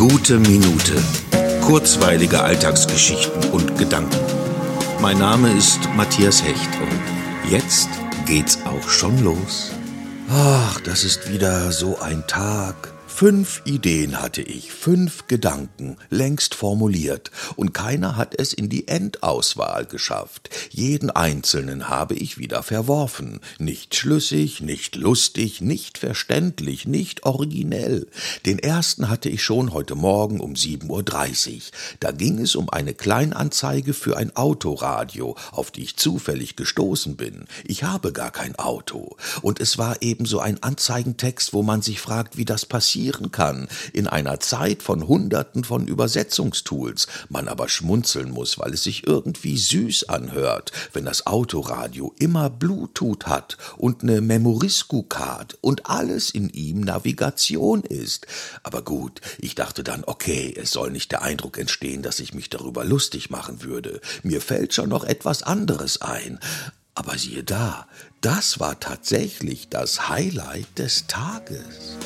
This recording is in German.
Gute Minute. Kurzweilige Alltagsgeschichten und Gedanken. Mein Name ist Matthias Hecht und jetzt geht's auch schon los. Ach, das ist wieder so ein Tag. Fünf Ideen hatte ich, fünf Gedanken, längst formuliert, und keiner hat es in die Endauswahl geschafft. Jeden einzelnen habe ich wieder verworfen. Nicht schlüssig, nicht lustig, nicht verständlich, nicht originell. Den ersten hatte ich schon heute Morgen um 7.30 Uhr. Da ging es um eine Kleinanzeige für ein Autoradio, auf die ich zufällig gestoßen bin. Ich habe gar kein Auto. Und es war ebenso ein Anzeigentext, wo man sich fragt, wie das passiert passieren kann in einer Zeit von Hunderten von Übersetzungstools, man aber schmunzeln muss, weil es sich irgendwie süß anhört, wenn das Autoradio immer Bluetooth hat und ne Memoriscu-Card und alles in ihm Navigation ist. Aber gut, ich dachte dann, okay, es soll nicht der Eindruck entstehen, dass ich mich darüber lustig machen würde. Mir fällt schon noch etwas anderes ein. Aber siehe da, das war tatsächlich das Highlight des Tages.